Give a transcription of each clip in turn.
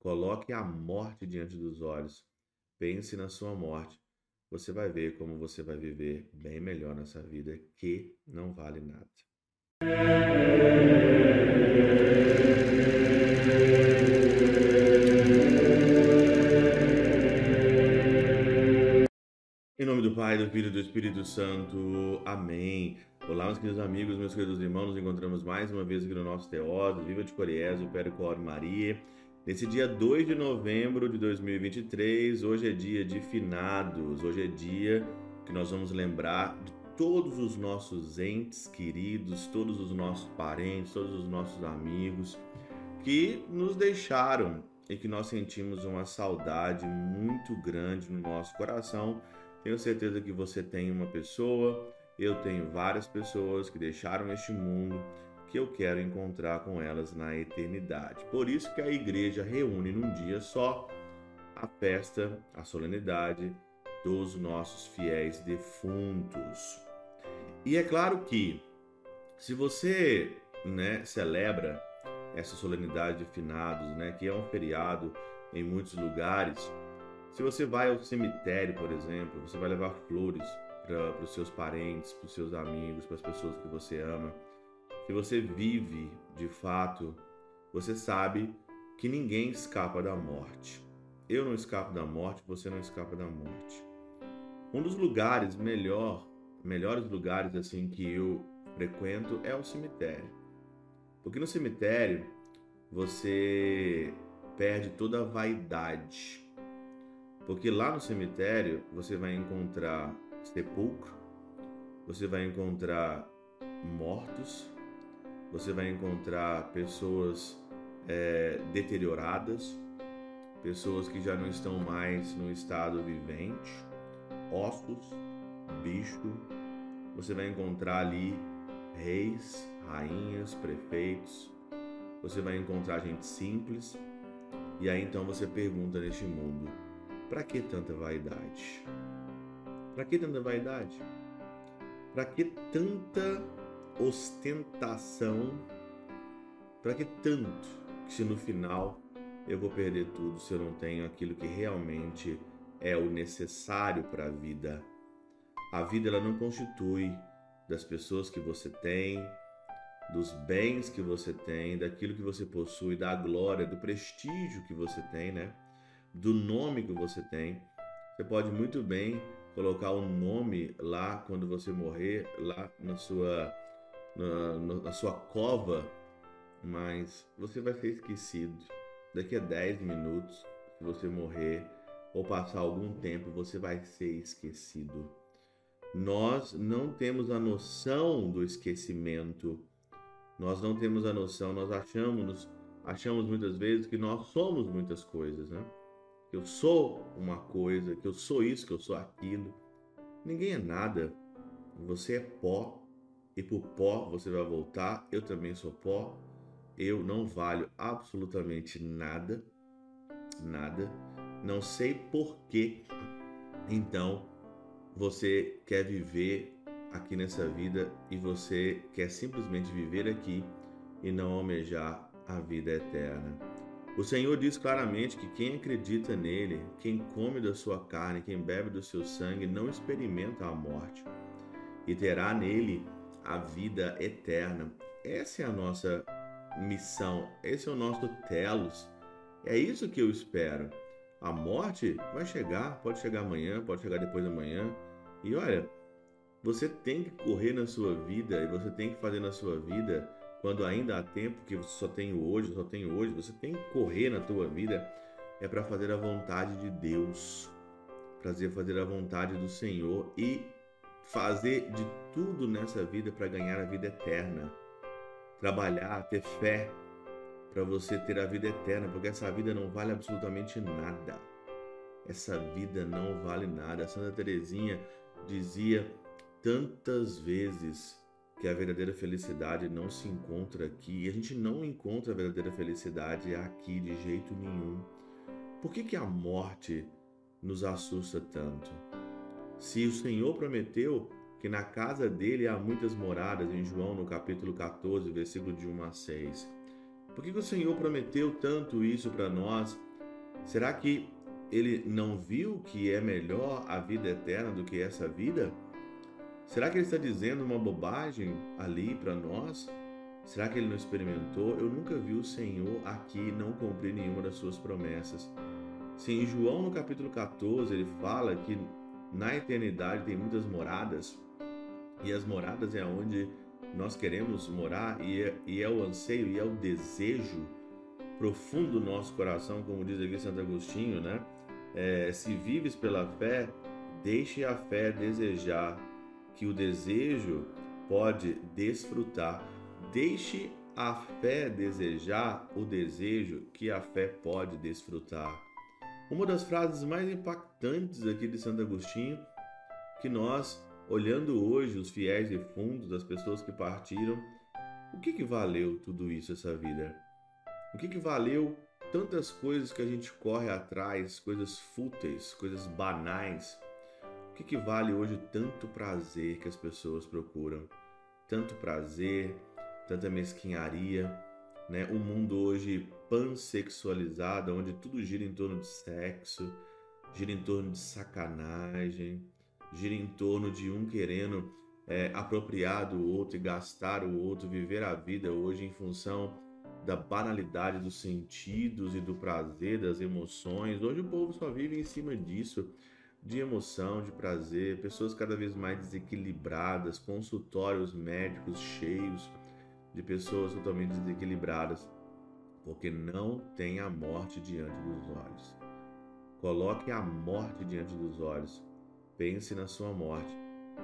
Coloque a morte diante dos olhos. Pense na sua morte. Você vai ver como você vai viver bem melhor nessa vida que não vale nada. Em nome do Pai, do Filho e do Espírito Santo. Amém. Olá, meus queridos amigos, meus queridos irmãos. Nos encontramos mais uma vez aqui no nosso Teóso, Viva de Coriésio, Percor Maria. Nesse dia 2 de novembro de 2023, hoje é dia de finados, hoje é dia que nós vamos lembrar de todos os nossos entes queridos, todos os nossos parentes, todos os nossos amigos que nos deixaram e que nós sentimos uma saudade muito grande no nosso coração. Tenho certeza que você tem uma pessoa, eu tenho várias pessoas que deixaram este mundo que eu quero encontrar com elas na eternidade. Por isso que a igreja reúne num dia só a festa, a solenidade dos nossos fiéis defuntos. E é claro que se você, né, celebra essa solenidade de finados, né, que é um feriado em muitos lugares, se você vai ao cemitério, por exemplo, você vai levar flores para os seus parentes, para os seus amigos, para as pessoas que você ama se você vive de fato, você sabe que ninguém escapa da morte. Eu não escapo da morte, você não escapa da morte. Um dos lugares melhor, melhores lugares assim que eu frequento é o cemitério. Porque no cemitério você perde toda a vaidade. Porque lá no cemitério você vai encontrar sepulcro, você vai encontrar mortos, você vai encontrar pessoas é, deterioradas, pessoas que já não estão mais no estado vivente, ossos, bicho. Você vai encontrar ali reis, rainhas, prefeitos. Você vai encontrar gente simples. E aí então você pergunta neste mundo: para que tanta vaidade? Para que tanta vaidade? Para que tanta ostentação. Para que tanto? Que se no final eu vou perder tudo se eu não tenho aquilo que realmente é o necessário para a vida. A vida ela não constitui das pessoas que você tem, dos bens que você tem, daquilo que você possui, da glória, do prestígio que você tem, né? Do nome que você tem. Você pode muito bem colocar o um nome lá quando você morrer, lá na sua na, na sua cova, mas você vai ser esquecido. Daqui a 10 minutos, se você morrer ou passar algum tempo, você vai ser esquecido. Nós não temos a noção do esquecimento. Nós não temos a noção, nós achamos, achamos muitas vezes que nós somos muitas coisas, né? Que eu sou uma coisa, que eu sou isso, que eu sou aquilo. Ninguém é nada. Você é pó e por pó você vai voltar. Eu também sou pó. Eu não valho absolutamente nada, nada. Não sei por que então você quer viver aqui nessa vida e você quer simplesmente viver aqui e não almejar a vida eterna. O Senhor diz claramente que quem acredita nele, quem come da sua carne, quem bebe do seu sangue, não experimenta a morte e terá nele a vida eterna. Essa é a nossa missão, esse é o nosso telos. É isso que eu espero. A morte vai chegar, pode chegar amanhã, pode chegar depois da manhã. E olha, você tem que correr na sua vida e você tem que fazer na sua vida quando ainda há tempo que você só tem hoje, só tem hoje, você tem que correr na tua vida é para fazer a vontade de Deus, fazer fazer a vontade do Senhor e fazer de tudo nessa vida para ganhar a vida eterna. Trabalhar, ter fé para você ter a vida eterna, porque essa vida não vale absolutamente nada. Essa vida não vale nada. A Santa Teresinha dizia tantas vezes que a verdadeira felicidade não se encontra aqui. E a gente não encontra a verdadeira felicidade aqui de jeito nenhum. Por que, que a morte nos assusta tanto? Se o Senhor prometeu que na casa dele há muitas moradas, em João no capítulo 14, versículo de 1 a 6. Por que, que o Senhor prometeu tanto isso para nós Será que ele não viu que é melhor a vida eterna do que essa vida? Será que ele está dizendo uma bobagem ali para nós? Será que ele não experimentou? Eu nunca vi o Senhor aqui não cumprir nenhuma das suas promessas. Se em João no capítulo 14 ele fala que na eternidade tem muitas moradas, e as moradas é onde nós queremos morar, e é, e é o anseio e é o desejo profundo do nosso coração, como diz aqui Santo Agostinho, né? É, se vives pela fé, deixe a fé desejar, que o desejo pode desfrutar. Deixe a fé desejar o desejo que a fé pode desfrutar. Uma das frases mais impactantes aqui de Santo Agostinho, que nós, olhando hoje os fiéis defuntos, as pessoas que partiram, o que, que valeu tudo isso, essa vida? O que, que valeu tantas coisas que a gente corre atrás, coisas fúteis, coisas banais? O que, que vale hoje tanto prazer que as pessoas procuram? Tanto prazer, tanta mesquinharia, né? Um mundo hoje pansexualizado, onde tudo gira em torno de sexo, gira em torno de sacanagem, gira em torno de um querendo é, apropriar do outro e gastar o outro, viver a vida hoje em função da banalidade dos sentidos e do prazer, das emoções. Hoje o povo só vive em cima disso, de emoção, de prazer, pessoas cada vez mais desequilibradas, consultórios médicos cheios de pessoas totalmente desequilibradas, porque não tem a morte diante dos olhos. Coloque a morte diante dos olhos. Pense na sua morte.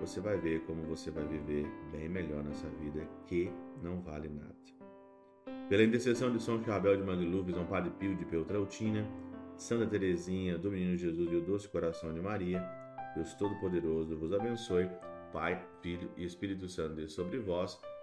Você vai ver como você vai viver bem melhor nessa vida que não vale nada. Pela intercessão de São Chabel de Mangluf, São Padre Pio de Peltrautina, Santa Teresinha, do Menino Jesus e o Doce Coração de Maria, Deus Todo-Poderoso vos abençoe, Pai, Filho e Espírito Santo sobre vós